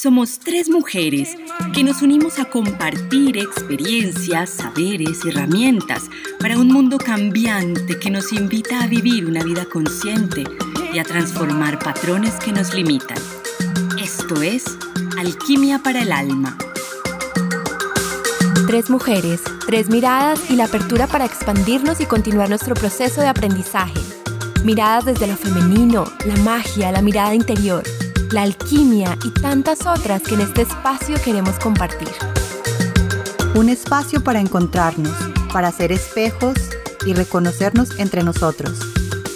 Somos tres mujeres que nos unimos a compartir experiencias, saberes y herramientas para un mundo cambiante que nos invita a vivir una vida consciente y a transformar patrones que nos limitan. Esto es Alquimia para el Alma. Tres mujeres, tres miradas y la apertura para expandirnos y continuar nuestro proceso de aprendizaje. Miradas desde lo femenino, la magia, la mirada interior la alquimia y tantas otras que en este espacio queremos compartir. Un espacio para encontrarnos, para ser espejos y reconocernos entre nosotros,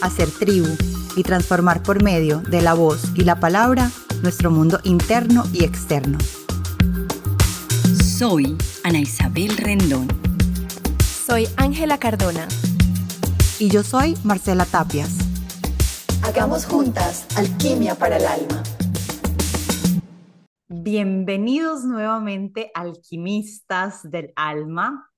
hacer tribu y transformar por medio de la voz y la palabra nuestro mundo interno y externo. Soy Ana Isabel Rendón. Soy Ángela Cardona. Y yo soy Marcela Tapias. Hagamos juntas alquimia para el alma. Bienvenidos nuevamente alquimistas del alma.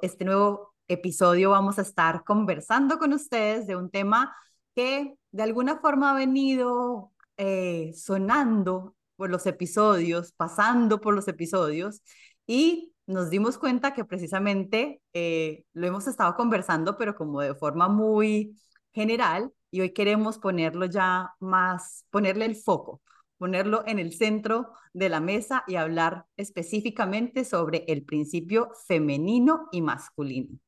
este nuevo episodio vamos a estar conversando con ustedes de un tema que de alguna forma ha venido eh, sonando por los episodios, pasando por los episodios y nos dimos cuenta que precisamente eh, lo hemos estado conversando, pero como de forma muy general y hoy queremos ponerlo ya más, ponerle el foco ponerlo en el centro de la mesa y hablar específicamente sobre el principio femenino y masculino.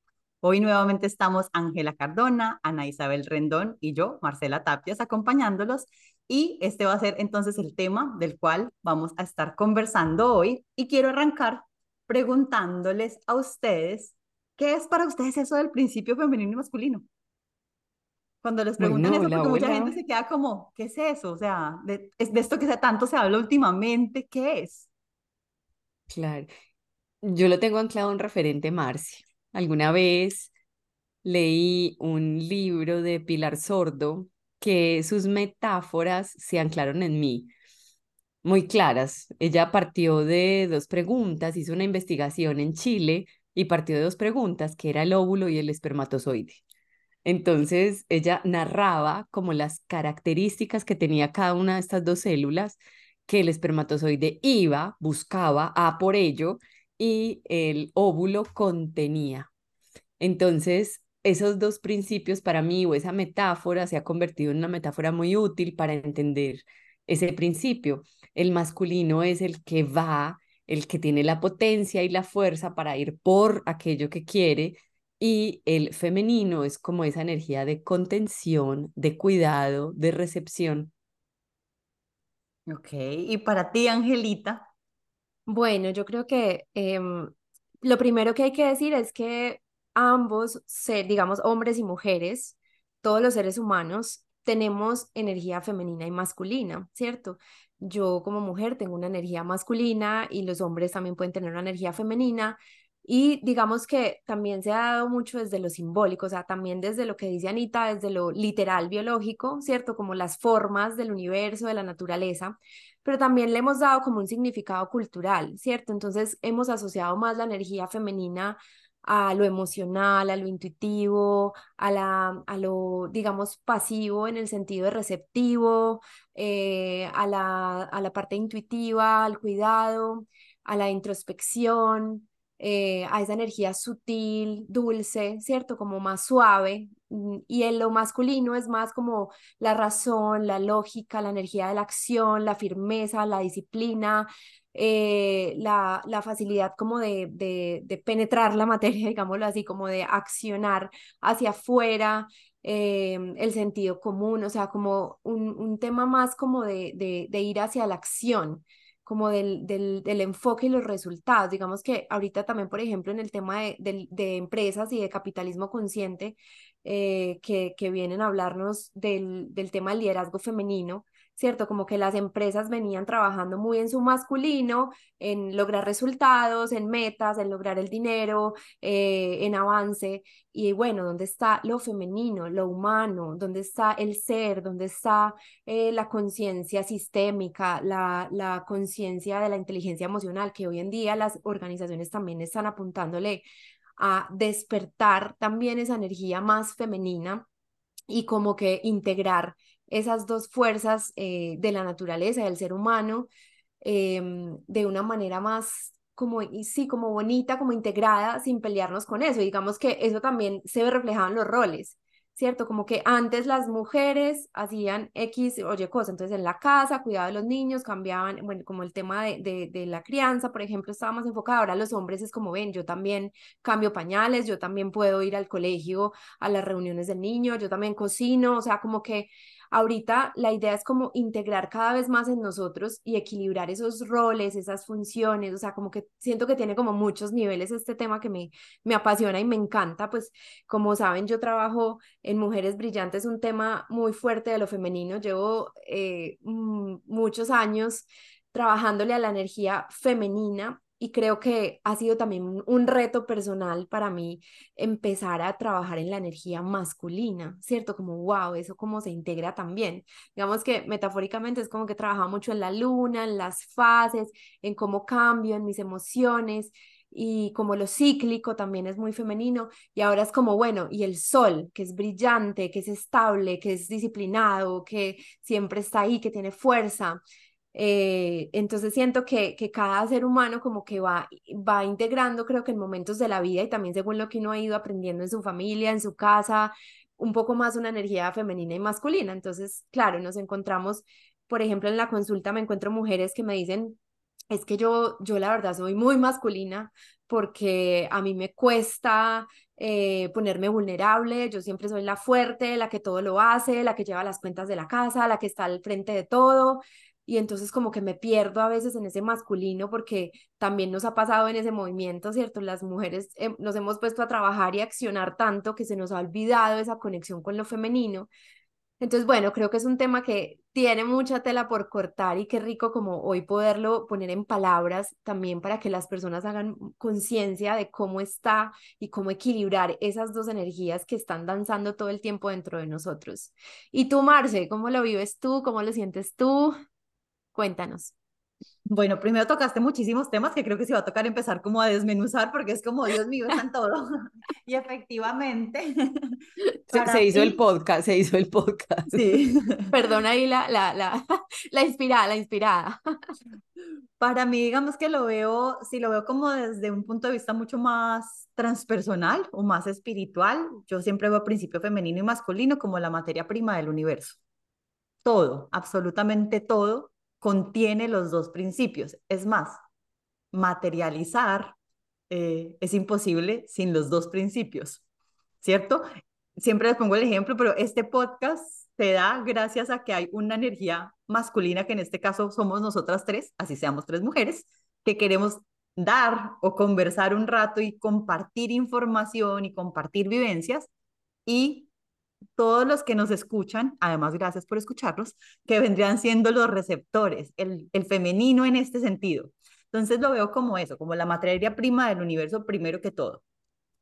Hoy nuevamente estamos Ángela Cardona, Ana Isabel Rendón y yo, Marcela Tapias, acompañándolos. Y este va a ser entonces el tema del cual vamos a estar conversando hoy. Y quiero arrancar preguntándoles a ustedes, ¿qué es para ustedes eso del principio femenino y masculino? Cuando les preguntan eso, porque mucha gente se queda como, ¿qué es eso? O sea, de, de esto que tanto se habla últimamente, ¿qué es? Claro. Yo lo tengo anclado en referente Marci. Alguna vez leí un libro de Pilar Sordo que sus metáforas se anclaron en mí, muy claras. Ella partió de dos preguntas, hizo una investigación en Chile y partió de dos preguntas, que era el óvulo y el espermatozoide. Entonces ella narraba como las características que tenía cada una de estas dos células que el espermatozoide iba, buscaba a por ello y el óvulo contenía. Entonces, esos dos principios para mí o esa metáfora se ha convertido en una metáfora muy útil para entender ese principio. El masculino es el que va, el que tiene la potencia y la fuerza para ir por aquello que quiere y el femenino es como esa energía de contención, de cuidado, de recepción. Ok, y para ti, Angelita. Bueno, yo creo que em, lo primero que hay que decir es que ambos, digamos, hombres y mujeres, todos los seres humanos, tenemos energía femenina y masculina, ¿cierto? Yo como mujer tengo una energía masculina y los hombres también pueden tener una energía femenina, y digamos que también se ha dado mucho desde lo simbólico, o sea, también desde lo que dice Anita, desde lo literal biológico, ¿cierto? Como las formas del universo, de la naturaleza, pero también le hemos dado como un significado cultural, ¿cierto? Entonces hemos asociado más la energía femenina a lo emocional, a lo intuitivo, a, la, a lo, digamos, pasivo en el sentido de receptivo, eh, a, la, a la parte intuitiva, al cuidado, a la introspección, eh, a esa energía sutil, dulce, ¿cierto? Como más suave. Mm, y en lo masculino es más como la razón, la lógica, la energía de la acción, la firmeza, la disciplina, eh, la, la, facilidad como de, de, penetrar la materia, digámoslo así, como de accionar hacia afuera, eh, el sentido común, o sea, como un, un tema más como de, de, ir hacia la acción como del, del, enfoque y los resultados. Digamos que ahorita también, por ejemplo, en el tema de, de, empresas y de capitalismo consciente, eh, que, que vienen a hablarnos del, del tema del liderazgo femenino, ¿cierto? Como que las empresas venían trabajando muy en su masculino, en lograr resultados, en metas, en lograr el dinero, eh, en avance. Y bueno, ¿dónde está lo femenino, lo humano? ¿Dónde está el ser? ¿Dónde está eh, la conciencia sistémica, la, la conciencia de la inteligencia emocional, que hoy en día las organizaciones también están apuntándole a despertar también esa energía más femenina y como que integrar esas dos fuerzas eh, de la naturaleza, del ser humano, em, de una manera más como, sí, como bonita, como integrada, sin pelearnos con eso. digamos que eso también se ve reflejado en los roles. ¿cierto? Como que antes las mujeres hacían X o Y cosas, entonces en la casa, cuidado de los niños, cambiaban, bueno, como el tema de, de, de, la crianza, por ejemplo, estaba más enfocado, ahora los hombres es como ven, yo también cambio pañales, yo también puedo ir al colegio, a las reuniones del niño, yo también cocino, o sea, como que Ahorita la idea es como integrar cada vez más en nosotros y equilibrar esos roles, esas funciones, o sea, como que siento que tiene como muchos niveles este tema que me, me apasiona y me encanta, pues como saben, yo trabajo en Mujeres Brillantes, un tema muy fuerte de lo femenino, llevo eh, muchos años trabajándole a la energía femenina y creo que ha sido también un reto personal para mí empezar a trabajar en la energía masculina, ¿cierto? Como, wow, eso cómo se integra también. Digamos que metafóricamente es como que trabaja mucho en la luna, en las fases, en cómo cambio, en mis emociones y como lo cíclico también es muy femenino y ahora es como bueno y el sol que es brillante que es estable que es disciplinado que siempre está ahí que tiene fuerza eh, entonces siento que, que cada ser humano como que va, va integrando, creo que en momentos de la vida y también según lo que uno ha ido aprendiendo en su familia, en su casa, un poco más una energía femenina y masculina. Entonces, claro, nos encontramos, por ejemplo, en la consulta me encuentro mujeres que me dicen, es que yo, yo la verdad soy muy masculina porque a mí me cuesta eh, ponerme vulnerable, yo siempre soy la fuerte, la que todo lo hace, la que lleva las cuentas de la casa, la que está al frente de todo, y entonces como que me pierdo a veces en ese masculino porque también nos ha pasado en ese movimiento, ¿cierto? Las mujeres eh, nos hemos puesto a trabajar y accionar tanto que se nos ha olvidado esa conexión con lo femenino. Entonces, bueno, creo que es un tema que tiene mucha tela por cortar y qué rico como hoy poderlo poner en palabras también para que las personas hagan conciencia de cómo está y cómo equilibrar esas dos energías que están danzando todo el tiempo dentro de nosotros. Y tú, Marce, ¿cómo lo vives tú? ¿Cómo lo sientes tú? Cuéntanos. Bueno, primero tocaste muchísimos temas que creo que se va a tocar empezar como a desmenuzar porque es como, Dios mío, están todo. y efectivamente. Se, hizo el podcast, se hizo el podcast. Sí. Perdona ahí la, la, la, la inspirada, la inspirada. Para mí, digamos que lo veo, si lo veo como desde un punto de vista mucho más transpersonal o más espiritual, yo siempre veo principio femenino y masculino como la materia prima del universo. Todo, absolutamente todo contiene los dos principios. Es más, materializar eh, es imposible sin los dos principios, ¿cierto? Siempre les pongo el ejemplo, pero este podcast se da gracias a que hay una energía masculina, que en este caso somos nosotras tres, así seamos tres mujeres, que queremos dar o conversar un rato y compartir información y compartir vivencias y todos los que nos escuchan, además gracias por escucharlos, que vendrían siendo los receptores, el, el femenino en este sentido. Entonces lo veo como eso, como la materia prima del universo primero que todo.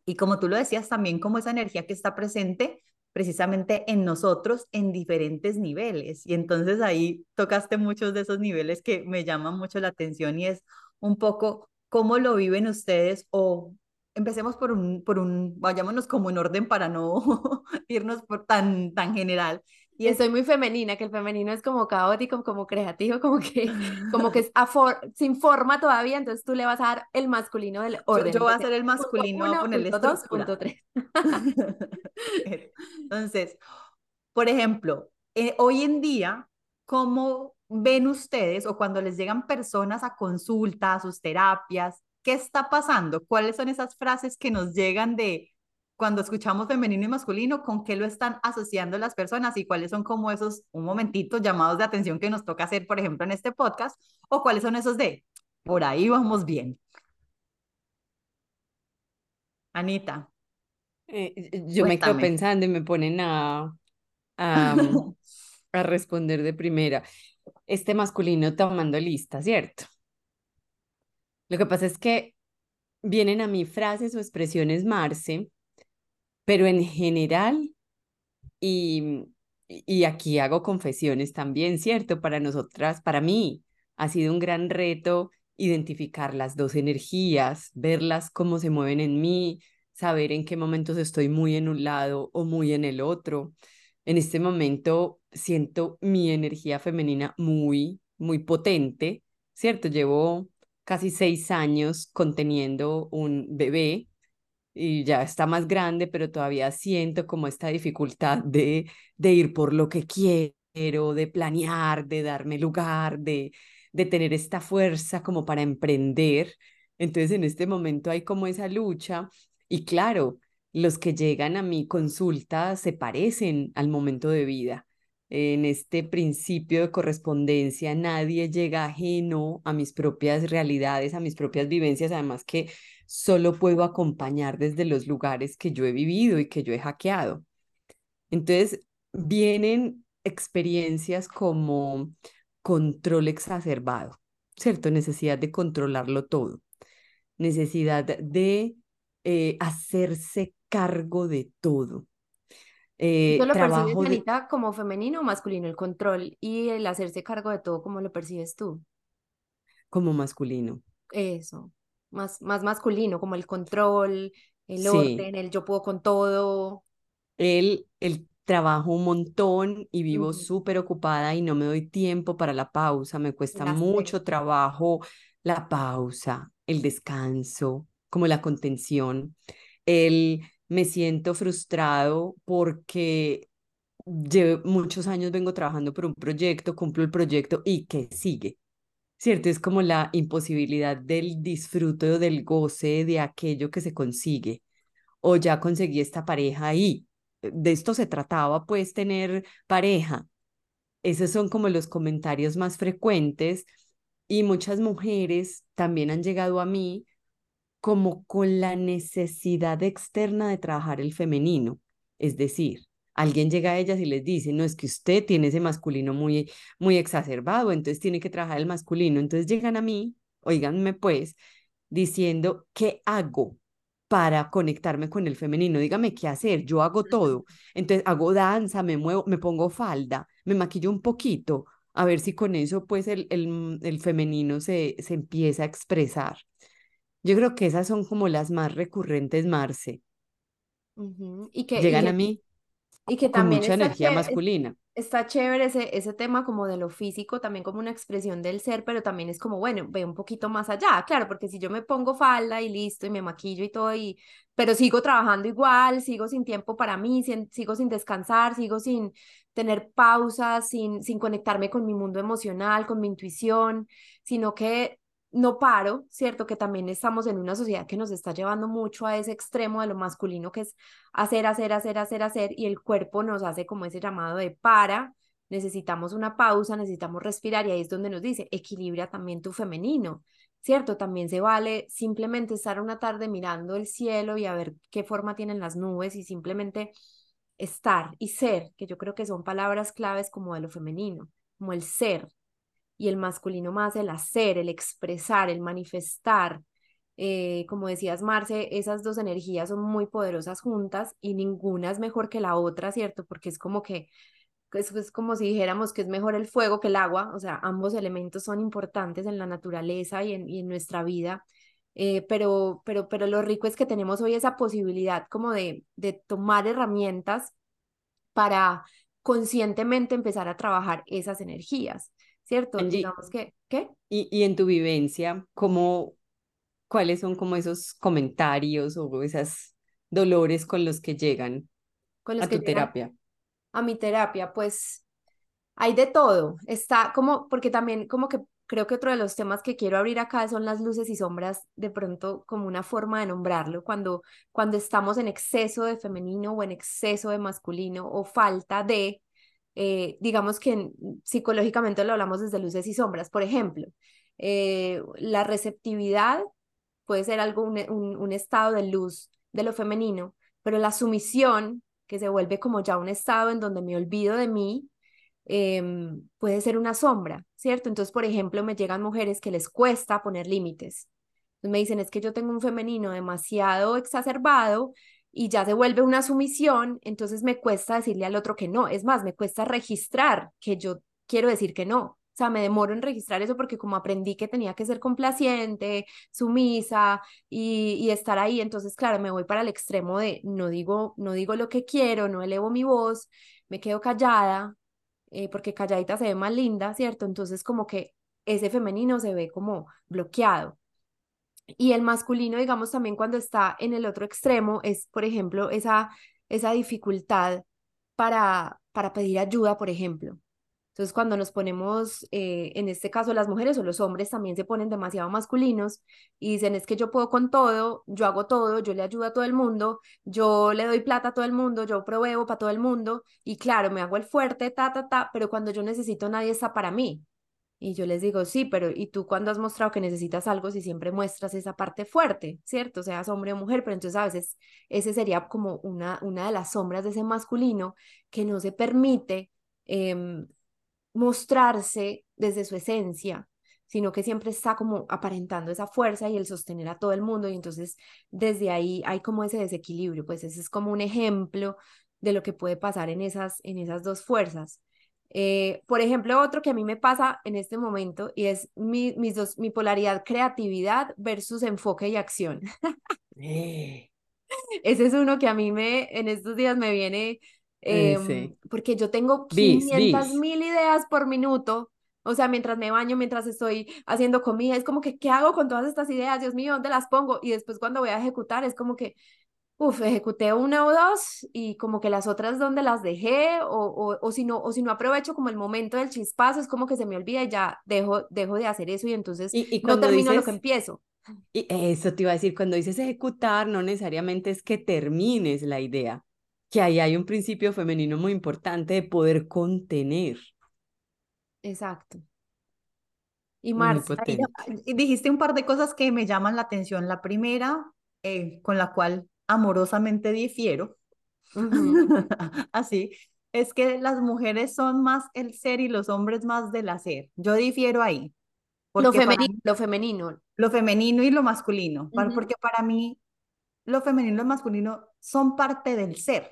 Y como tú lo decías, también como esa energía que está presente precisamente en nosotros en diferentes niveles. Y entonces ahí tocaste muchos de esos niveles que me llaman mucho la atención y es un poco cómo lo viven ustedes o empecemos por un, por un, vayámonos como en orden para no irnos por tan, tan general. Y estoy muy femenina, que el femenino es como caótico, como creativo, como que, como que es sin forma todavía, entonces tú le vas a dar el masculino del orden. Yo, voy a hacer el masculino, a ponerle entonces, por ejemplo, eh, hoy en día, ¿cómo ven ustedes o cuando les llegan personas a consultas, a sus terapias, ¿Qué está pasando? ¿Cuáles son esas frases que nos llegan de cuando escuchamos femenino y masculino? ¿Con qué lo están asociando las personas? ¿Y cuáles son como esos, un momentito, llamados de atención que nos toca hacer, por ejemplo, en este podcast? ¿O cuáles son esos de, por ahí vamos bien? Anita. Eh, yo me quedo pensando y me ponen a, a, a responder de primera. Este masculino tomando lista, ¿cierto? Lo que pasa es que vienen a mí frases o expresiones Marce, pero en general, y, y aquí hago confesiones también, ¿cierto? Para nosotras, para mí, ha sido un gran reto identificar las dos energías, verlas cómo se mueven en mí, saber en qué momentos estoy muy en un lado o muy en el otro. En este momento siento mi energía femenina muy, muy potente, ¿cierto? Llevo casi seis años conteniendo un bebé y ya está más grande, pero todavía siento como esta dificultad de, de ir por lo que quiero, de planear, de darme lugar, de, de tener esta fuerza como para emprender. Entonces en este momento hay como esa lucha y claro, los que llegan a mi consulta se parecen al momento de vida. En este principio de correspondencia, nadie llega ajeno a mis propias realidades, a mis propias vivencias, además que solo puedo acompañar desde los lugares que yo he vivido y que yo he hackeado. Entonces, vienen experiencias como control exacerbado, ¿cierto? Necesidad de controlarlo todo, necesidad de eh, hacerse cargo de todo. Eh, ¿Tú lo percibes, Anita, como femenino o masculino, el control y el hacerse cargo de todo, ¿cómo lo percibes tú? Como masculino. Eso, más, más masculino, como el control, el orden, el yo puedo con todo. El, el trabajo un montón y vivo súper ocupada y no me doy tiempo para la pausa, me cuesta mucho trabajo la pausa, el descanso, como la contención, el me siento frustrado porque llevo muchos años vengo trabajando por un proyecto, cumplo el proyecto y ¿qué sigue? ¿Cierto? Es como la imposibilidad del disfrute o del goce de aquello que se consigue. O ya conseguí esta pareja y de esto se trataba, pues, tener pareja. Esos son como los comentarios más frecuentes y muchas mujeres también han llegado a mí como con la necesidad externa de trabajar el femenino. Es decir, alguien llega a ellas y les dice, no es que usted tiene ese masculino muy, muy exacerbado, entonces tiene que trabajar el masculino. Entonces llegan a mí, oíganme pues, diciendo, ¿qué hago? para conectarme con el femenino. Dígame qué hacer, yo hago todo. Entonces hago danza, me muevo, me pongo falda, me maquillo un poquito, a ver si con eso pues el, el, el femenino se, se empieza a expresar. Yo creo que esas son como las más recurrentes, Marce. y que, Llegan a mí y que con también mucha energía masculina. Está chévere ese, ese tema como de lo físico, también como una expresión del ser, pero también es como, bueno, ve un poquito más allá, claro, porque si yo me pongo falda y listo y me maquillo y todo, y, pero sigo trabajando igual, sigo sin tiempo para mí, sigo sin descansar, sigo sin tener pausas, sin, sin conectarme con mi mundo emocional, con mi intuición, sino que no paro, ¿cierto? Que también estamos en una sociedad que nos está llevando mucho a ese extremo de lo masculino que es hacer, hacer, hacer, hacer, hacer y el cuerpo nos hace como ese llamado de para, necesitamos una pausa, necesitamos respirar y ahí es donde nos dice, equilibra también tu femenino, ¿cierto? También se vale simplemente estar una tarde mirando el cielo y a ver qué forma tienen las nubes y simplemente estar y ser, que yo creo que son palabras claves como de lo femenino, como el ser, y el masculino más el hacer, el expresar, el manifestar. Eh, como decías, Marce, esas dos energías son muy poderosas juntas y ninguna es mejor que la otra, ¿cierto? Porque es como que es, es como si dijéramos que es mejor el fuego que el agua, o sea, ambos elementos son importantes en la naturaleza y en, nuestra vida. Eh, pero, pero, pero lo rico es que tenemos hoy esa posibilidad como de, de tomar herramientas para conscientemente empezar a trabajar esas energías. ¿Cierto? Digamos que, ¿qué? Y, y en tu vivencia, ¿cómo, ¿cuáles son como esos comentarios o esos dolores con los que llegan a tu terapia? A mi terapia, pues hay de todo. Está como, porque también como que creo que otro de los temas que quiero abrir acá son las luces y sombras, de pronto como una forma de nombrarlo, cuando, cuando estamos en exceso de femenino o en exceso de masculino o falta de, eh, digamos que psicológicamente lo hablamos desde luces y sombras. Por ejemplo, eh, la receptividad puede ser algo, un, un, estado de luz de lo femenino, pero la sumisión, que se vuelve como ya un estado en donde me olvido de mí, em, puede ser una sombra, ¿cierto? Entonces, por ejemplo, me llegan mujeres que les cuesta poner límites. me dicen, es que yo tengo un femenino demasiado exacerbado y ya se vuelve una sumisión, entonces me cuesta decirle al otro que no. Es más, me cuesta registrar que yo quiero decir que no. O sea, me demoro en registrar eso porque como aprendí que tenía que ser complaciente, sumisa y, y estar ahí, entonces, claro, me voy para el extremo de no digo, no digo lo que quiero, no elevo mi voz, me quedo callada, eh, porque calladita se ve más linda, ¿cierto? Entonces, como que ese femenino se ve como bloqueado. Y el masculino, digamos, también cuando está en el otro extremo, es, por ejemplo, esa, esa dificultad para, para pedir ayuda, por ejemplo. Entonces, cuando nos ponemos, eh, en este caso las mujeres o los hombres también se ponen demasiado masculinos y dicen, es que yo puedo con todo, yo hago todo, yo le ayudo a todo el mundo, yo le doy plata a todo el mundo, yo proveo para todo el mundo y claro, me hago el fuerte, ta, ta, ta, pero cuando yo necesito nadie está para mí. Y yo les digo, sí, pero ¿y tú cuando has mostrado que necesitas algo si siempre muestras esa parte fuerte, ¿cierto? Seas hombre o mujer, pero entonces a veces ese sería como una, una de las sombras de ese masculino que no se permite em, mostrarse desde su esencia, sino que siempre está como aparentando esa fuerza y el sostener a todo el mundo y entonces desde ahí hay como ese desequilibrio, pues ese es como un ejemplo de lo que puede pasar en esas, en esas dos fuerzas. Eh, por ejemplo, otro que a mí me pasa en este momento y es mi, mis dos, mi polaridad creatividad versus enfoque y acción. Eh. Ese es uno que a mí me, en estos días me viene Em, porque yo tengo 500 mil ideas por minuto. O sea, mientras me baño, mientras estoy haciendo comida, es como que, ¿qué hago con todas estas ideas? Dios mío, ¿dónde las pongo? Y después cuando voy a ejecutar, es como que, uff, ejecuté una o dos y como que las otras donde las dejé o, o, o, si no, o si no aprovecho como el momento del chispazo, es como que se me olvida y ya dejo, dejo de hacer eso y entonces y, no termino lo que empiezo. Y eso te iba a decir, cuando dices ejecutar, no necesariamente es que termines la idea, que ahí hay un principio femenino muy importante de poder contener. Exacto. Y Mar, dijiste un par de cosas que me llaman la atención. La primera, eh, con la cual amorosamente difiero, así, es que las mujeres son más el ser y los hombres más del hacer. Yo difiero ahí. Lo femenino, lo femenino. Lo femenino y lo masculino, porque para mí lo femenino y lo masculino son parte del ser.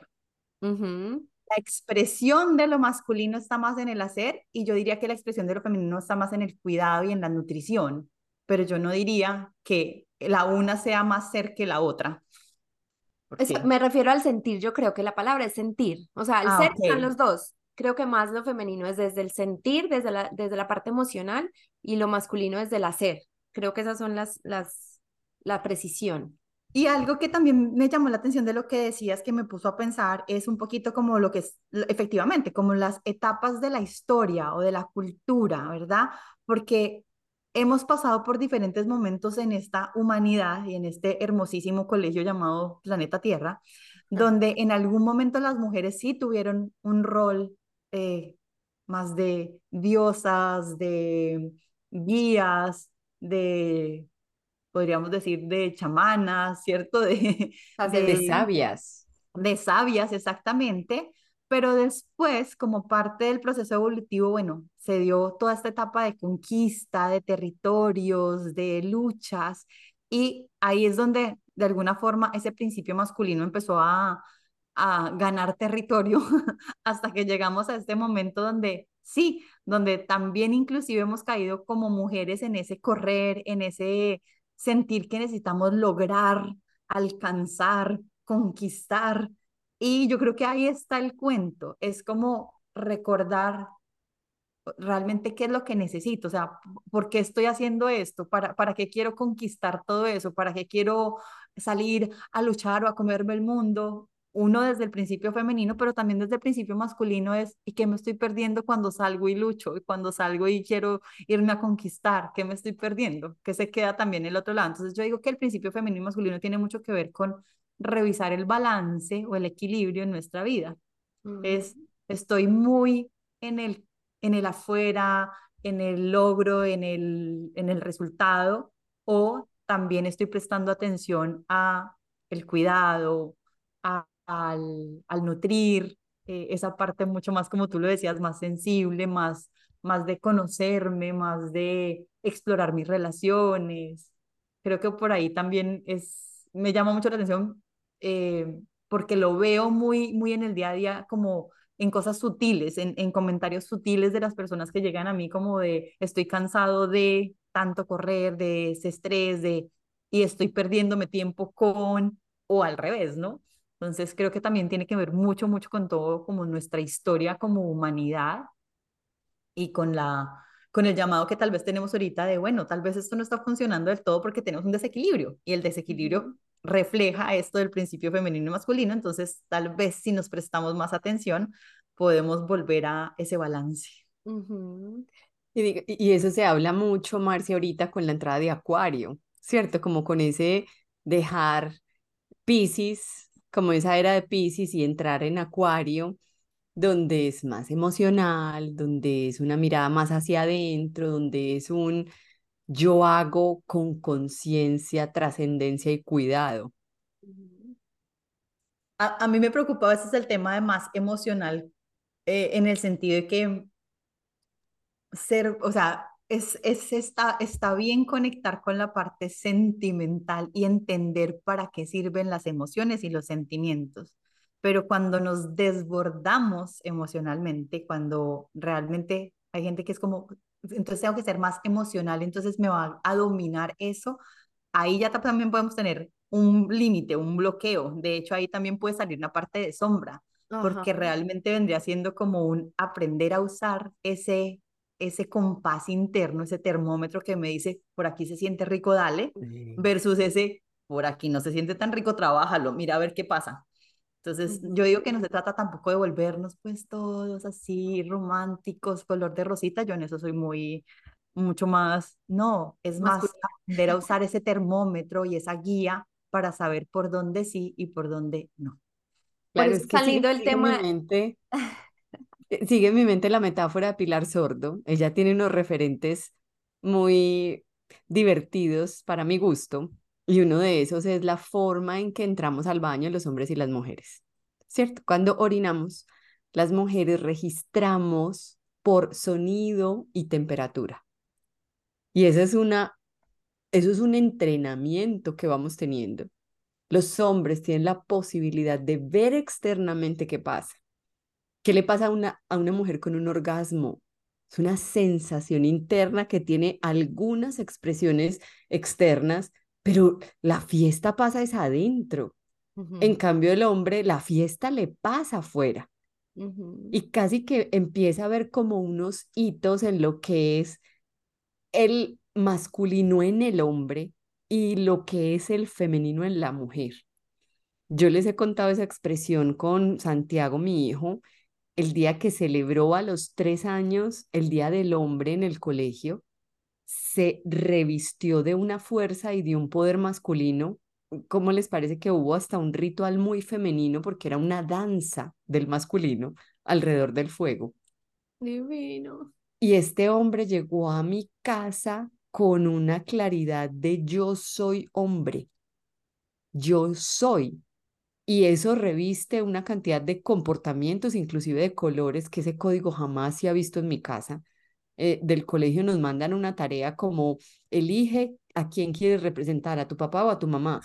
La expresión de lo masculino está más en el hacer y yo diría que la expresión de lo femenino está más en el cuidado y en la nutrición, pero yo no diría que la una sea más ser que la otra. Me refiero al sentir, yo creo que la palabra es sentir, o sea, el ah, ser están los dos. Creo que más lo femenino es desde el sentir, desde la, desde la parte emocional y lo masculino es del hacer. Creo que esas son las, las, la precisión. Y algo que también me llamó la atención de lo que decías, que me puso a pensar, es un poquito como lo que es, efectivamente, como las etapas de la historia o de la cultura, ¿verdad? Porque hemos pasado por diferentes momentos en esta humanidad y en este hermosísimo colegio llamado Planeta Tierra, donde en algún momento las mujeres sí tuvieron un rol eh, más de diosas, de guías, de podríamos decir, de chamanas, ¿cierto? De, de, sabias. De sabias, exactamente. Pero después, como parte del proceso evolutivo, bueno, se dio toda esta etapa de conquista, de territorios, de luchas, y ahí es donde, de alguna forma, ese principio masculino empezó a, a ganar territorio hasta que llegamos a este momento donde sí, donde también inclusive hemos caído como mujeres en ese correr, en ese sentir que necesitamos lograr, alcanzar, conquistar. Y yo creo que ahí está el cuento, es como recordar realmente qué es lo que necesito, o sea, ¿por qué estoy haciendo esto? ¿Para, para qué quiero conquistar todo eso? ¿Para qué quiero salir a luchar o a comerme el mundo? uno desde el principio femenino, pero también desde el principio masculino es, ¿y qué me estoy perdiendo cuando salgo y lucho? Y cuando salgo y quiero irme a conquistar, ¿qué me estoy perdiendo? Que se queda también el otro lado. Entonces yo digo que el principio femenino y masculino tiene mucho que ver con revisar el balance o el equilibrio en nuestra vida. Es, estoy muy en el, en el afuera, en el logro, en el, en el resultado, o también estoy prestando atención a el cuidado, a al, al nutrir eh, esa parte mucho más, como tú lo decías, más sensible, más, más de conocerme, más de explorar mis relaciones. Creo que por ahí también es, me llama mucho la atención eh, porque lo veo muy, muy en el día a día como en cosas sutiles, en, en comentarios sutiles de las personas que llegan a mí como de estoy cansado de tanto correr, de ese estrés, de y estoy perdiéndome tiempo con, o al revés, ¿no? Entonces creo que también tiene que ver mucho, mucho con todo como nuestra historia como humanidad y con la, con el llamado que tal vez tenemos ahorita de, bueno, tal vez esto no está funcionando del todo porque tenemos un desequilibrio y el desequilibrio refleja esto del principio femenino y masculino, entonces tal vez si nos prestamos más atención podemos volver a ese balance. y, y, eso se habla mucho, Marcia, ahorita con la entrada de Acuario, ¿cierto? Como con ese dejar Pisces, como esa era de Pisces y entrar en Acuario donde es más emocional, donde es una mirada más hacia adentro, donde es un yo hago con conciencia, trascendencia y cuidado. A, a, mí me preocupa a veces el tema de más emocional, eh, en el sentido de que ser, o sea, es, es está, está bien conectar con la parte sentimental y entender para qué sirven las emociones y los sentimientos pero cuando nos desbordamos emocionalmente, cuando realmente hay gente que es como, entonces tengo que ser más emocional, entonces me va a dominar eso, ahí ya también podemos tener un límite, un bloqueo. De hecho, ahí también puede salir una parte de sombra, porque realmente vendría siendo como un aprender a usar ese ese compás interno, ese termómetro que me dice, por aquí se siente rico, dale, versus ese, por aquí no se siente tan rico, trabájalo, mira a ver qué pasa. Entonces, yo digo que no se trata tampoco de volvernos pues todos así románticos, color de rosita, yo en eso soy muy, mucho más, no, es más, aprender a usar ese termómetro y esa guía para saber por dónde sí y por dónde no. Claro, es que saliendo el tema... mente, eh, sigue en mi mente la metáfora de Pilar Sordo, ella tiene unos referentes muy divertidos para mi gusto, y uno de esos es la forma en que entramos al baño los hombres y las mujeres, ¿cierto? Cuando orinamos, las mujeres registramos por sonido y temperatura. Y eso es, una, eso es un entrenamiento que vamos teniendo. Los hombres tienen la posibilidad de ver externamente qué pasa. ¿Qué le pasa a una, a una mujer con un orgasmo? Es una sensación interna que tiene algunas expresiones externas, pero la fiesta pasa es adentro. En cambio, el hombre, la fiesta le pasa afuera. Y casi que empieza a ver como unos hitos en lo que es el masculino en el hombre y lo que es el femenino en la mujer. Yo les he contado esa expresión con Santiago, mi hijo, el día que celebró a los tres años el Día del Hombre en el colegio se revistió de una fuerza y de un poder masculino. ¿Cómo les parece que hubo hasta un ritual muy femenino porque era una danza del masculino alrededor del fuego? Divino. Y este hombre llegó a mi casa con una claridad de yo soy hombre. Yo soy. Y eso reviste una cantidad de comportamientos, inclusive de colores, que ese código jamás se ha visto en mi casa eh, del colegio nos mandan una tarea como elige a quién quieres representar, a tu papá o a tu mamá.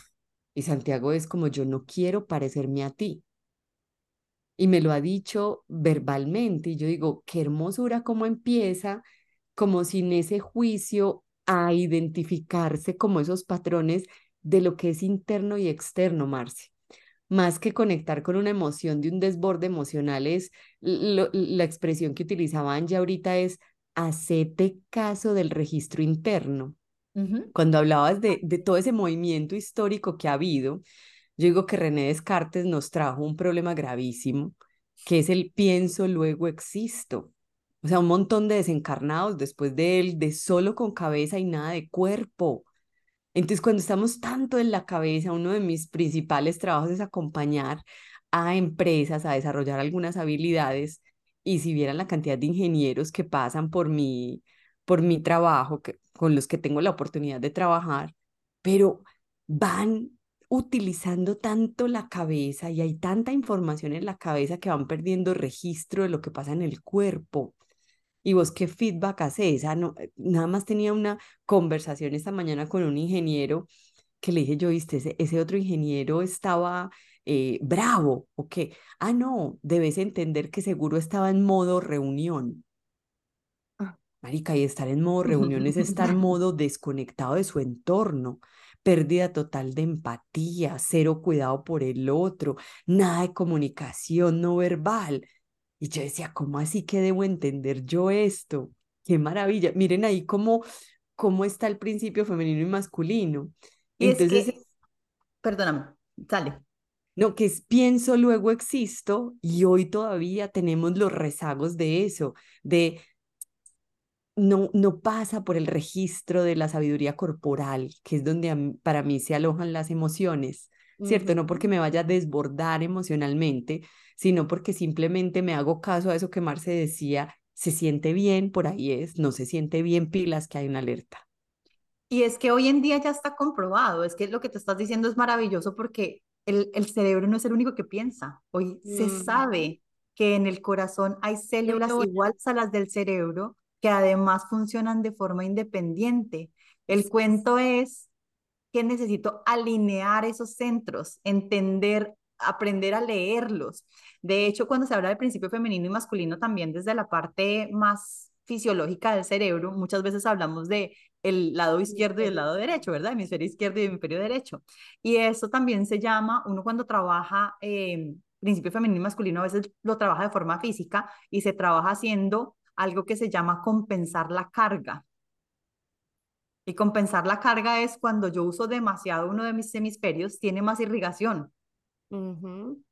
Y Santiago es como yo no quiero parecerme a ti. Y me lo ha dicho verbalmente y yo digo, qué hermosura cómo empieza, como sin ese juicio a identificarse como esos patrones de lo que es interno y externo, Marce. Más que conectar con una emoción de un desborde emocional es la expresión que utilizaban ya ahorita es hacete caso del registro interno. Cuando hablabas de, de todo ese movimiento histórico que ha habido, yo digo que René Descartes nos trajo un problema gravísimo, que es el pienso, luego existo. O sea, un montón de desencarnados después de él, de solo con cabeza y nada de cuerpo. Entonces, cuando estamos tanto en la cabeza, uno de mis principales trabajos es acompañar a empresas a desarrollar algunas habilidades y si vieran la cantidad de ingenieros que pasan por mi, por mi trabajo, que, con los que tengo la oportunidad de trabajar, pero van utilizando tanto la cabeza y hay tanta información en la cabeza que van perdiendo registro de lo que pasa en el cuerpo. ¿Y vos qué feedback haces? Ah, no, eh, nada más tenía una conversación esta mañana con un ingeniero que le dije, yo, viste, ese, ese otro ingeniero estaba eh, bravo o qué. Ah, no, debes entender que seguro estaba en modo reunión. Ah. Marica, y estar en modo reunión es estar en modo desconectado de su entorno, pérdida total de empatía, cero cuidado por el otro, nada de comunicación no verbal. Y yo decía, ¿cómo así que debo entender yo esto? Qué maravilla. Miren ahí cómo, cómo está el principio femenino y masculino. Y Entonces, es que, perdóname, sale. No, que es pienso, luego existo, y hoy todavía tenemos los rezagos de eso, de no, no pasa por el registro de la sabiduría corporal, que es donde mí- para mí se alojan las emociones, ¿cierto? No porque me vaya a desbordar emocionalmente, sino porque simplemente me hago caso a eso que Marce decía, se siente bien, por ahí es, no se siente bien, pilas, que hay una alerta. Y es que hoy en día ya está comprobado, es que lo que te estás diciendo es maravilloso porque el, el cerebro no es el único que piensa. Hoy se Mm. sabe que en el corazón hay células iguales a las del cerebro que además funcionan de forma independiente. El Sí. cuento es que necesito alinear esos centros, entender, aprender a leerlos. De hecho, cuando se habla de principio femenino y masculino, también desde la parte más fisiológica del cerebro, muchas veces hablamos de el lado izquierdo y el lado derecho, ¿verdad? Hemisferio izquierdo y hemisferio derecho. Y eso también se llama, uno cuando trabaja eh, principio femenino y masculino, a veces lo trabaja de forma física y se trabaja haciendo algo que se llama compensar la carga. Y compensar la carga es cuando yo uso demasiado uno de mis hemisferios, tiene más irrigación. Ujú.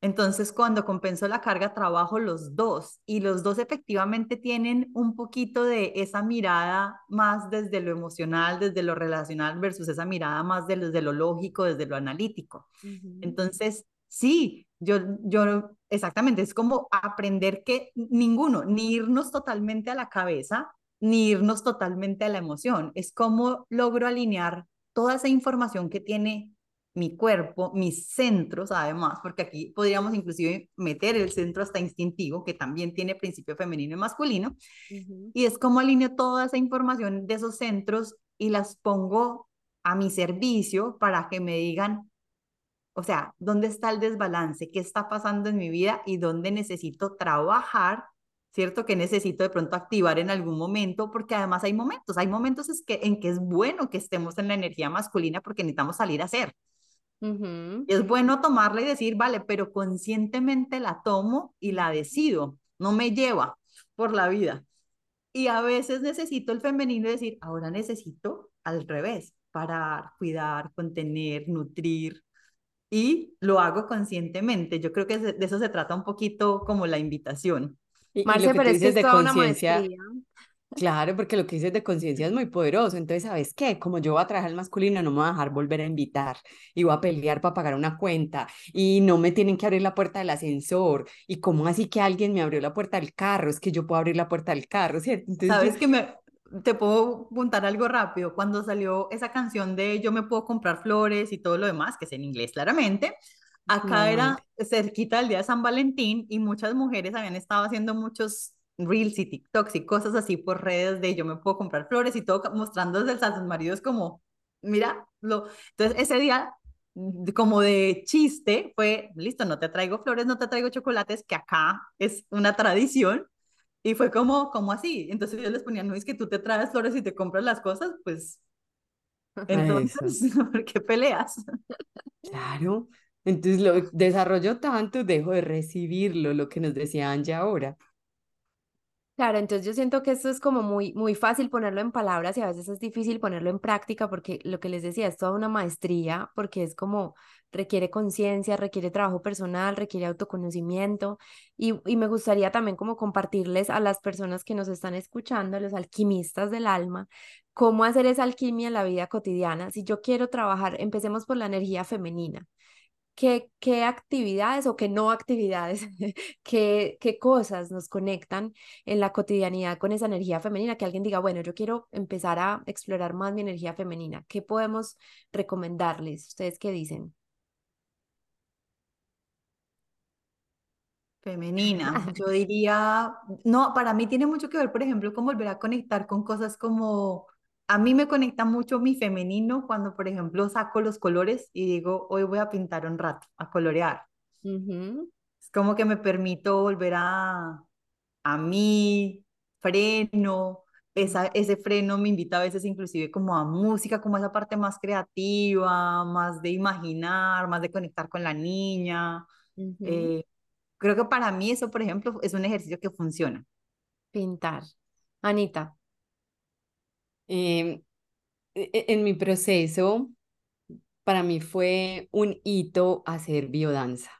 Entonces, cuando compenso la carga, trabajo los dos y los dos efectivamente tienen un poquito de esa mirada más desde lo emocional, desde lo relacional versus esa mirada más de- desde lo lógico, desde lo analítico. Entonces, sí, yo, yo, exactamente, es como aprender que ninguno, ni irnos totalmente a la cabeza, ni irnos totalmente a la emoción. Es como logro alinear toda esa información que tiene mi cuerpo, mis centros, además, porque aquí podríamos inclusive meter el centro hasta instintivo, que también tiene principio femenino y masculino, Ujú. y es como alineo toda esa información de esos centros y las pongo a mi servicio para que me digan, o sea, ¿dónde está el desbalance? ¿Qué está pasando en mi vida y dónde necesito trabajar? ¿Cierto? Que necesito de pronto activar en algún momento, porque además hay momentos, hay momentos es que, en que es bueno que estemos en la energía masculina porque necesitamos salir a hacer. Y es bueno tomarla y decir, vale, pero conscientemente la tomo y la decido, no me lleva por la vida. Y a veces necesito el femenino y decir, ahora necesito al revés, parar, cuidar, contener, nutrir. Y lo hago conscientemente. Yo creo que de eso se trata un poquito como la invitación. Y, y Marce, lo que pero tú es que dices es de toda una maestría. Claro, porque lo que dices de conciencia es muy poderoso. Entonces, ¿sabes qué? Como yo voy a trabajar el masculino, no me voy a dejar volver a invitar y voy a pelear para pagar una cuenta y no me tienen que abrir la puerta del ascensor. ¿Y cómo así que alguien me abrió la puerta del carro? Es que yo puedo abrir la puerta del carro, ¿cierto? Entonces, yo- ¿Sabes que me, te puedo contar algo rápido? Cuando salió esa canción de Yo me puedo comprar flores y todo lo demás, que es en inglés claramente, acá era Claramente. cerquita del día de San Valentín y muchas mujeres habían estado haciendo muchos reels y TikToks y cosas así por redes de Yo me puedo comprar flores y todo mostrando desde a sus maridos como, mira, lo... entonces ese día como de chiste fue, listo, no te traigo flores, no te traigo chocolates, que acá es una tradición. Y fue como, como así. Entonces yo les ponía, no es que tú te traes flores y te compras las cosas, pues Eso, entonces, ¿por qué peleas? claro. Entonces lo desarrollo tanto, dejo de recibirlo, lo que nos decía Angie ahora. Claro, entonces yo siento que esto es como muy, muy fácil ponerlo en palabras y a veces es difícil ponerlo en práctica porque lo que les decía es toda una maestría, porque es como requiere conciencia, requiere trabajo personal, requiere autoconocimiento y, y me gustaría también como compartirles a las personas que nos están escuchando, a los alquimistas del alma, cómo hacer esa alquimia en la vida cotidiana. Si yo quiero trabajar, empecemos por la energía femenina. ¿Qué, qué actividades o qué no actividades, qué, qué cosas nos conectan en la cotidianidad con esa energía femenina? Que alguien diga, bueno, yo quiero empezar a explorar más mi energía femenina. ¿Qué podemos recomendarles? ¿Ustedes qué dicen? Femenina, yo diría, no, para mí tiene mucho que ver, por ejemplo, con volver a conectar con cosas como, a mí me conecta mucho mi femenino cuando, por ejemplo, saco los colores y digo, hoy voy a pintar un rato, a colorear. Es como que me permito volver a, a mí, freno, esa, ese freno me invita a veces inclusive como a música, como a esa parte más creativa, más de imaginar, más de conectar con la niña. ujú. Eh, creo que para mí eso, por ejemplo, es un ejercicio que funciona. Pintar. Anita. Em, e- e- en mi proceso, para mí fue un hito hacer biodanza.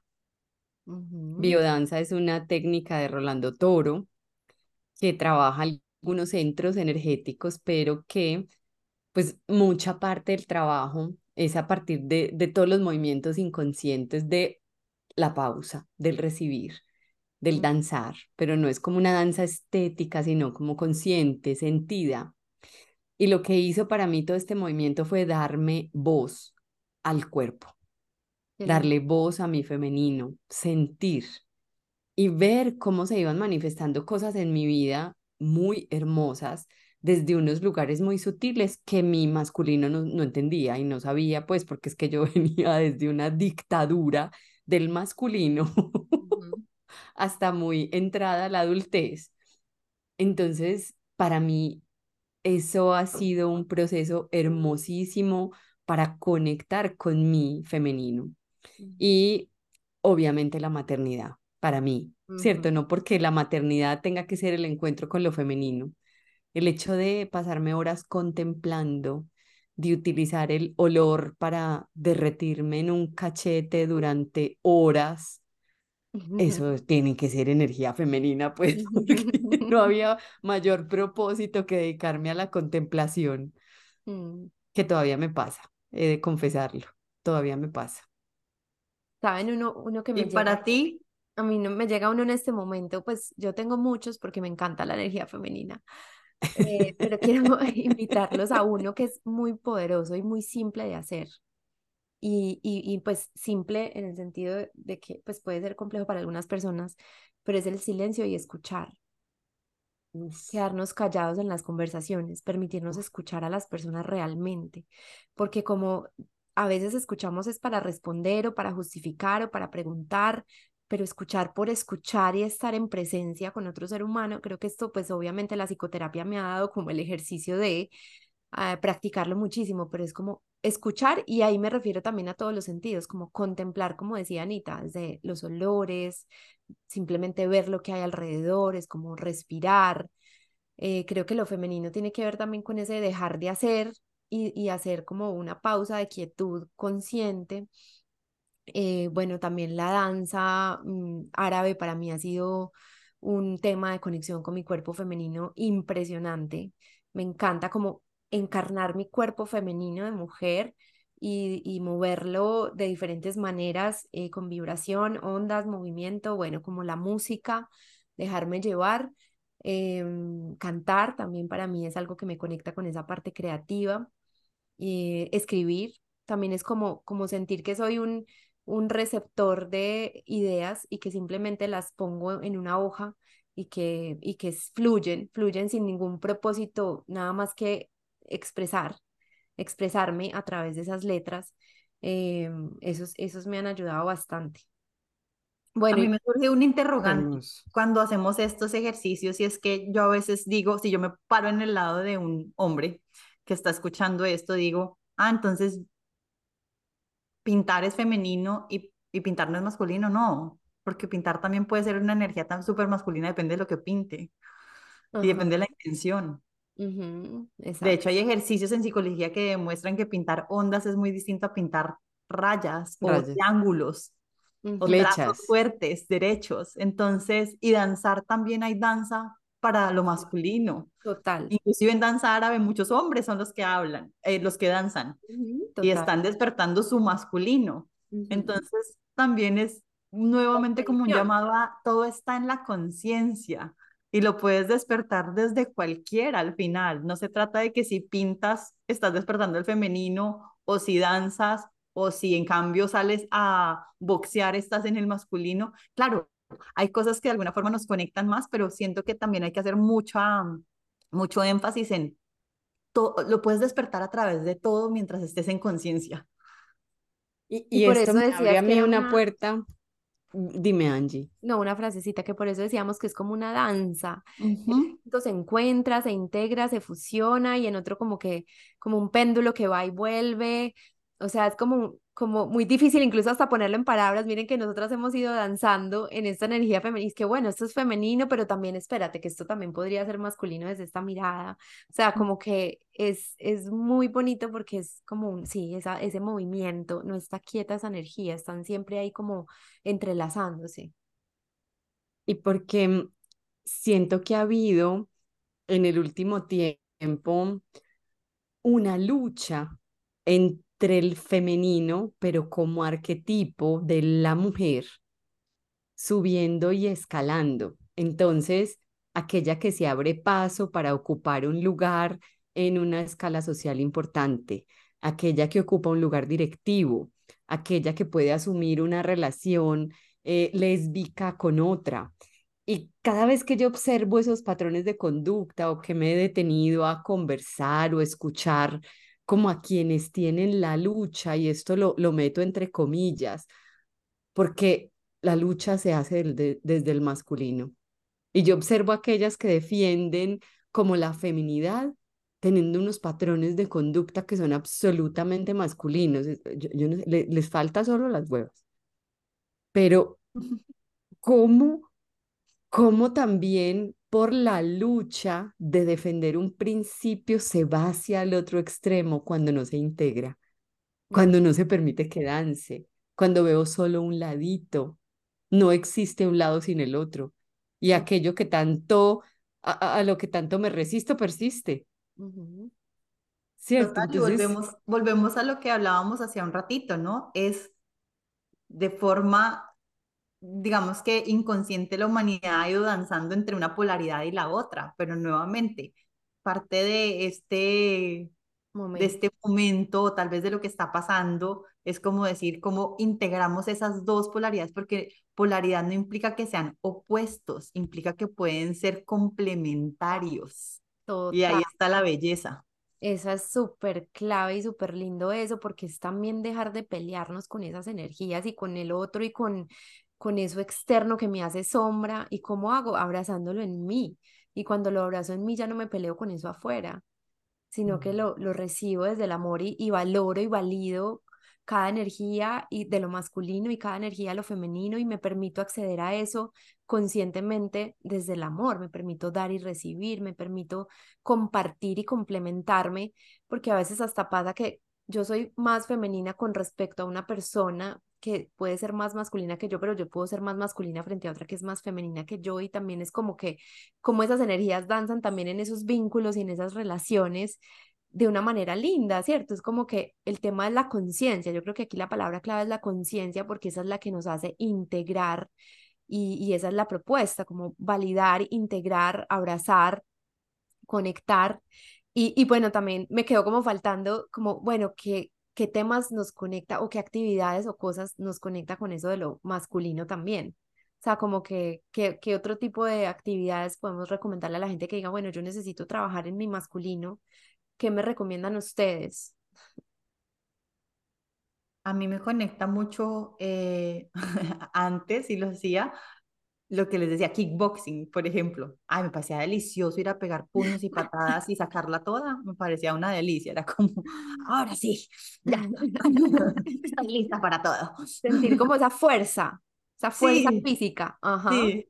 Ujú, Biodanza es una técnica de Rolando Toro que trabaja algunos centros energéticos, pero que pues mucha parte del trabajo es a partir de, de todos los movimientos inconscientes de la pausa, del recibir, del danzar, pero no es como una danza estética, sino como consciente, sentida. Y lo que hizo para mí todo este movimiento fue darme voz al cuerpo, darle voz a mi femenino, sentir y ver cómo se iban manifestando cosas en mi vida muy hermosas desde unos lugares muy sutiles que mi masculino no, no entendía y no sabía, pues porque es que yo venía desde una dictadura del masculino hasta muy entrada a la adultez. Entonces, para mí, eso ha sido un proceso hermosísimo para conectar con mi femenino y obviamente la maternidad, para mí, ¿cierto? No porque la maternidad tenga que ser el encuentro con lo femenino. El hecho de pasarme horas contemplando, de utilizar el olor para derretirme en un cachete durante horas, eso tiene que ser energía femenina, pues, porque no había mayor propósito que dedicarme a la contemplación, Mm. que todavía me pasa, he de confesarlo, todavía me pasa. ¿Saben? Uno, uno que me Y llega, para ti, a mí no me llega uno en este momento, pues yo tengo muchos porque me encanta la energía femenina, eh, pero quiero invitarlos a uno que es muy poderoso y muy simple de hacer. Y, y, y pues simple en el sentido de, que pues puede ser complejo para algunas personas, pero es el silencio y escuchar. quedarnos callados en las conversaciones, permitirnos escuchar a las personas realmente, porque como a veces escuchamos es para responder o para justificar o para preguntar, pero escuchar por escuchar y estar en presencia con otro ser humano, creo que esto pues obviamente la psicoterapia me ha dado como el ejercicio de ah, practicarlo muchísimo, pero es como escuchar y ahí me refiero también a todos los sentidos, como contemplar, como decía Anita, desde los olores, simplemente ver lo que hay alrededor, es como respirar. Eh, creo que lo femenino tiene que ver también con ese dejar de hacer y, hacer como una pausa de quietud consciente. Eh, bueno, también la danza mm, árabe para mí ha sido un tema de conexión con mi cuerpo femenino impresionante. Me encanta como encarnar mi cuerpo femenino de mujer y, y moverlo de diferentes maneras, eh, con vibración, ondas, movimiento, bueno, como la música, dejarme llevar. Em, cantar también para mí es algo que me conecta con esa parte creativa. Eh, escribir también es como, como sentir que soy un, un receptor de ideas y que simplemente las pongo en una hoja y que, y que fluyen, fluyen sin ningún propósito, nada más que expresar, expresarme a través de esas letras. Em, esos, esos me han ayudado bastante. a Bueno, mí y me surge un interrogante cuando hacemos estos ejercicios y es que yo a veces digo, si yo me paro en el lado de un hombre que está escuchando esto, digo, ah, entonces pintar es femenino y, y pintar no es masculino, no, porque pintar también puede ser una energía tan súper masculina, depende de lo que pinte y depende de la intención. Ujú, De exacto. hecho, hay ejercicios en psicología que demuestran que pintar ondas es muy distinto a pintar rayas o Rayas. triángulos o Flechas. trazos fuertes, derechos. Entonces, y danzar también hay danza para lo masculino. Total. Inclusive en danza árabe muchos hombres son los que hablan, eh, los que danzan y están despertando su masculino. Entonces, también es nuevamente como un llamado a todo está en la conciencia y lo puedes despertar desde cualquiera al final. No se trata de que si pintas estás despertando el femenino o si danzas o si en cambio sales a boxear estás en el masculino. Claro, hay cosas que de alguna forma nos conectan más, pero siento que también hay que hacer mucha, mucho énfasis en todo, lo puedes despertar a través de todo mientras estés en conciencia. Y, Y y por esto eso me abre decías a que mí una- puerta. Dime, Angie. No, una frasecita que por eso decíamos que es como una danza. Esto se encuentra, se integra, se fusiona y en otro como que, como un péndulo que va y vuelve. O sea, es como, como muy difícil incluso hasta ponerlo en palabras. Miren que nosotras hemos ido danzando en esta energía femenina. Es que bueno, esto es femenino, pero también espérate que esto también podría ser masculino desde esta mirada. O sea, como que es, es muy bonito porque es como un, sí, esa, ese movimiento, no está quieta esa energía, están siempre ahí como entrelazándose. Y porque siento que ha habido en el último tiempo una lucha entre entre el femenino, pero como arquetipo de la mujer, subiendo y escalando. Entonces, aquella que se abre paso para ocupar un lugar en una escala social importante, aquella que ocupa un lugar directivo, aquella que puede asumir una relación eh, lésbica con otra. Y cada vez que yo observo esos patrones de conducta o que me he detenido a conversar o escuchar como a quienes tienen la lucha, y esto lo, lo meto entre comillas, porque la lucha se hace desde el masculino. Y yo observo aquellas que defienden como la feminidad, teniendo unos patrones de conducta que son absolutamente masculinos. Yo, les falta solo las huevas. Pero, ¿cómo, cómo también por la lucha de defender un principio se va hacia el otro extremo cuando no se integra, cuando no se permite que dance, cuando veo solo un ladito, no existe un lado sin el otro. Y aquello que tanto, a, lo que tanto me resisto, persiste. ¿Cierto? volvemos, volvemos a lo que hablábamos hace un ratito, ¿no? Es de forma digamos que inconsciente la humanidad ha ido danzando entre una polaridad y la otra, pero nuevamente, parte de este momento. de este momento, tal vez de lo que está pasando, es como decir cómo integramos esas dos polaridades, porque polaridad no implica que sean opuestos, implica que pueden ser complementarios. Y ahí está la belleza. Esa es súper clave y súper lindo eso, porque es también dejar de pelearnos con esas energías y con el otro y con con eso externo que me hace sombra y cómo hago abrazándolo en mí. Y cuando lo abrazo en mí ya no me peleo con eso afuera, sino que lo, lo recibo desde el amor y, y valoro y valido cada energía y de lo masculino y cada energía de lo femenino y me permito acceder a eso conscientemente desde el amor, me permito dar y recibir, me permito compartir y complementarme, porque a veces hasta pasa que yo soy más femenina con respecto a una persona que puede ser más masculina que yo, pero yo puedo ser más masculina frente a otra que es más femenina que yo y también es como que, como esas energías danzan también en esos vínculos y en esas relaciones de una manera linda, ¿cierto? Es como que el tema es la conciencia, yo creo que aquí la palabra clave es la conciencia porque esa es la que nos hace integrar y, y esa es la propuesta, como validar, integrar, abrazar, conectar y, bueno, también me quedó como faltando, como, bueno, ¿qué, qué temas nos conecta o qué actividades o cosas nos conecta con eso de lo masculino también. O sea, como que, ¿qué otro tipo de actividades podemos recomendarle a la gente que diga, bueno, yo necesito trabajar en mi masculino. ¿Qué me recomiendan ustedes? A mí me conecta mucho, eh, antes y lo hacía, lo que les decía, kickboxing, por ejemplo. Ay, me parecía delicioso ir a pegar puños y patadas y sacarla toda. Me parecía una delicia. Era como, ahora sí, ya, estoy lista para todo. Sentir como esa fuerza, esa fuerza física. Ajá. Sí.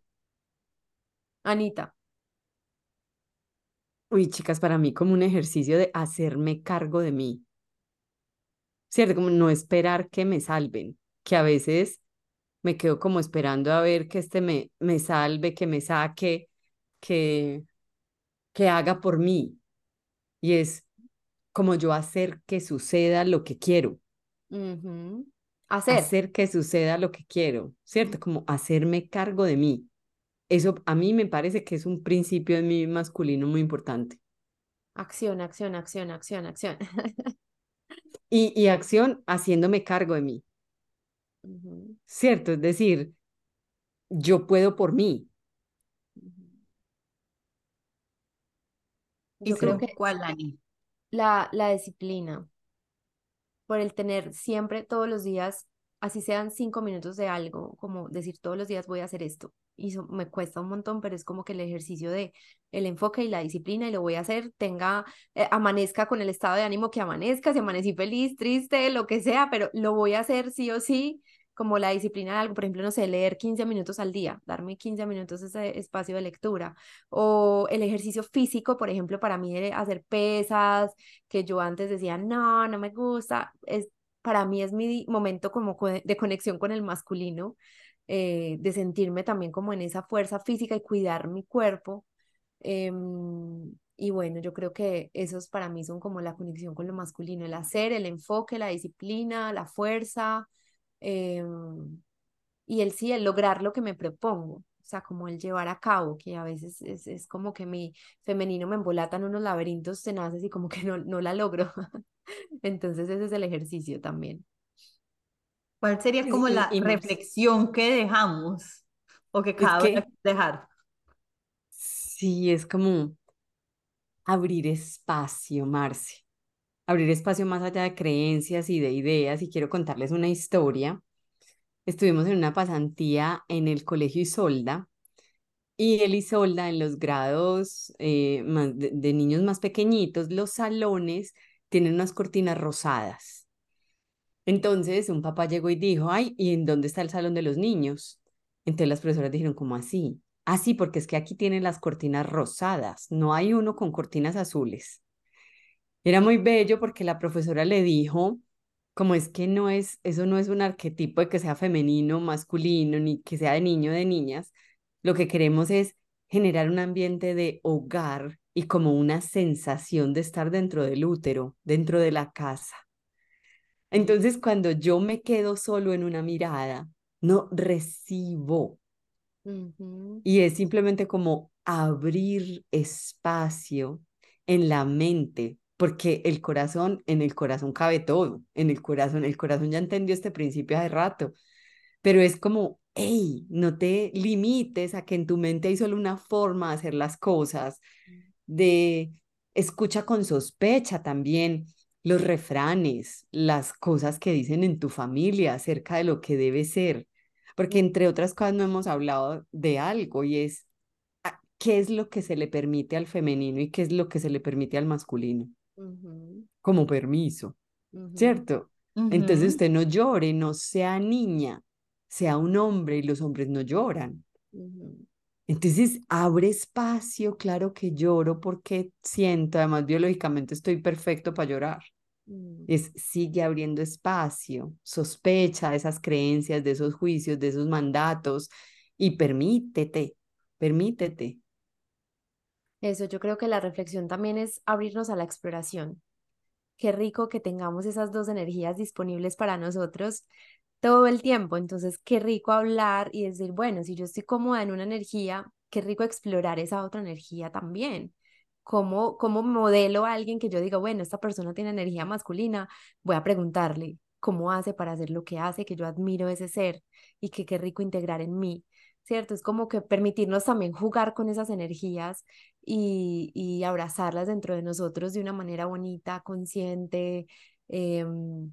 Anita. Uy, chicas, para mí como un ejercicio de hacerme cargo de mí. ¿Cierto? Como no esperar que me salven, que a veces me quedo como esperando a ver que este me, me salve, que me saque, que, que haga por mí. Y es como yo hacer que suceda lo que quiero. Hacer. Hacer que suceda lo que quiero, ¿cierto? Como hacerme cargo de mí. Eso a mí me parece que es un principio en mi masculino muy importante. Acción, acción, acción, acción, acción. y, y acción haciéndome cargo de mí. ¿Cierto? Es decir, yo puedo por mí. Yo creo que ¿Cuál? La, la disciplina, por el tener siempre todos los días así sean cinco minutos de algo, como decir todos los días voy a hacer esto. Y eso me cuesta un montón, pero es como que el ejercicio de el enfoque y la disciplina y lo voy a hacer, tenga, eh, amanezca con el estado de ánimo que amanezca, si amanecí feliz, triste, lo que sea, pero lo voy a hacer sí o sí, como la disciplina de algo, por ejemplo, no sé, leer 15 minutos al día, darme 15 minutos ese espacio de lectura, o el ejercicio físico, por ejemplo, para mí hacer pesas, que yo antes decía, no, no me gusta, es, para mí es mi momento como de conexión con el masculino, eh, de sentirme también como en esa fuerza física y cuidar mi cuerpo. Em, y bueno, yo creo que esos para mí son como la conexión con lo masculino, el hacer, el enfoque, la disciplina, la fuerza, Em, y el sí, el lograr lo que me propongo, o sea, como el llevar a cabo, que a veces es, es como que mi femenino me embolata en unos laberintos tenaces y como que no, no la logro. Entonces ese es el ejercicio también. ¿Cuál sería como la reflexión que dejamos o que cada uno dejar? Sí, es como abrir espacio, Marce abrir espacio más allá de creencias y de ideas y quiero contarles una historia. Estuvimos en una pasantía en el Colegio Isolda y el Isolda en los grados eh, de, niños más pequeñitos, los salones tienen unas cortinas rosadas. Entonces un papá llegó y dijo, ay, ¿y en dónde está el salón de los niños? Entonces las profesoras dijeron, ¿cómo así? Así, ah, porque es que aquí tienen las cortinas rosadas, no hay uno con cortinas azules. Era muy bello porque la profesora le dijo, como es que no es, eso no es un arquetipo de que sea femenino, masculino, ni que sea de niño, de niñas. Lo que queremos es generar un ambiente de hogar y como una sensación de estar dentro del útero, dentro de la casa. Entonces, cuando yo me quedo solo en una mirada, no recibo. Y es simplemente como abrir espacio en la mente porque el corazón, en el corazón cabe todo, en el corazón, el corazón ya entendió este principio hace rato, pero es como, hey, no te limites a que en tu mente hay solo una forma de hacer las cosas, de escucha con sospecha también los refranes, las cosas que dicen en tu familia acerca de lo que debe ser, porque entre otras cosas no hemos hablado de algo y es ah, qué es lo que se le permite al femenino y qué es lo que se le permite al masculino como permiso, ¿cierto? Entonces usted no llore, no sea niña, sea un hombre y los hombres no lloran. Entonces abre espacio, claro que lloro porque siento, además biológicamente estoy perfecto para llorar. Mm. Es sigue abriendo espacio, sospecha de esas creencias, de esos juicios, de esos mandatos y permítete, permítete. Eso, yo creo que la reflexión también es abrirnos a la exploración. Qué rico que tengamos esas dos energías disponibles para nosotros todo el tiempo. Entonces, qué rico hablar y decir, bueno, si yo estoy cómoda en una energía, qué rico explorar esa otra energía también. ¿Cómo, cómo modelo a alguien que yo diga, bueno, esta persona tiene energía masculina? Voy a preguntarle cómo hace para hacer lo que hace, que yo admiro ese ser y que qué rico integrar en mí. ¿cierto? Es como que permitirnos también jugar con esas energías y, y abrazarlas dentro de nosotros de una manera bonita, consciente, em,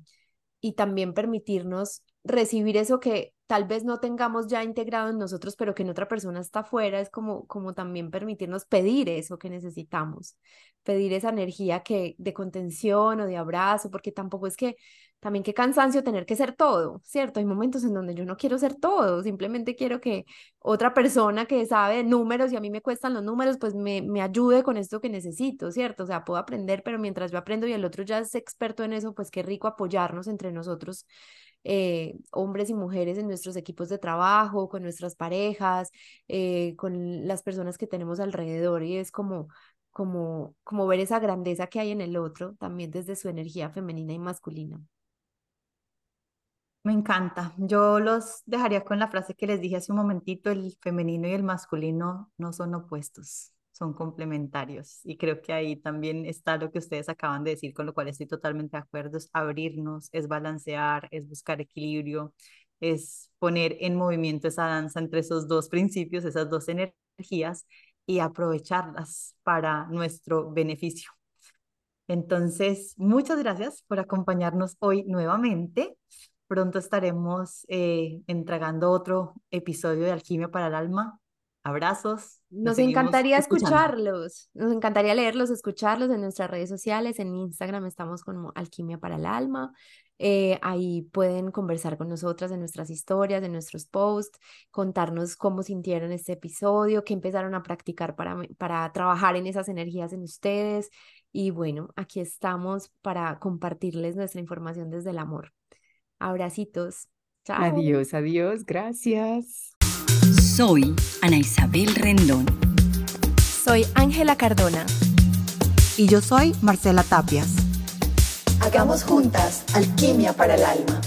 y también permitirnos recibir eso que tal vez no tengamos ya integrado en nosotros, pero que en otra persona está afuera, es como, como también permitirnos pedir eso que necesitamos, pedir esa energía que de contención o de abrazo, porque tampoco es que también qué cansancio tener que ser todo, ¿cierto? Hay momentos en donde yo no quiero ser todo, simplemente quiero que otra persona que sabe números y a mí me cuestan los números, pues me, me ayude con esto que necesito, ¿cierto? O sea, puedo aprender, pero mientras yo aprendo y el otro ya es experto en eso, pues qué rico apoyarnos entre nosotros eh, hombres y mujeres en nuestros equipos de trabajo, con nuestras parejas, eh, con las personas que tenemos alrededor y es como, como, como ver esa grandeza que hay en el otro, también desde su energía femenina y masculina. Me encanta. Yo los dejaría con la frase que les dije hace un momentito, el femenino y el masculino no son opuestos, son complementarios. Y creo que ahí también está lo que ustedes acaban de decir, con lo cual estoy totalmente de acuerdo, es abrirnos, es balancear, es buscar equilibrio, es poner en movimiento esa danza entre esos dos principios, esas dos energías y aprovecharlas para nuestro beneficio. Entonces, muchas gracias por acompañarnos hoy nuevamente. Pronto estaremos eh, entregando otro episodio de Alquimia para el Alma. Abrazos. Nos encantaría escucharlos, nos encantaría leerlos, escucharlos en nuestras redes sociales, en Instagram estamos como Alquimia para el Alma, eh, ahí pueden conversar con nosotras en nuestras historias, en nuestros posts, contarnos cómo sintieron este episodio, qué empezaron a practicar para, para trabajar en esas energías en ustedes. Y bueno, aquí estamos para compartirles nuestra información desde el amor. Abracitos. Chao. Adiós, adiós, gracias. Soy Ana Isabel Rendón. Soy Ángela Cardona. Y yo soy Marcela Tapias. Hagamos juntas alquimia para el alma.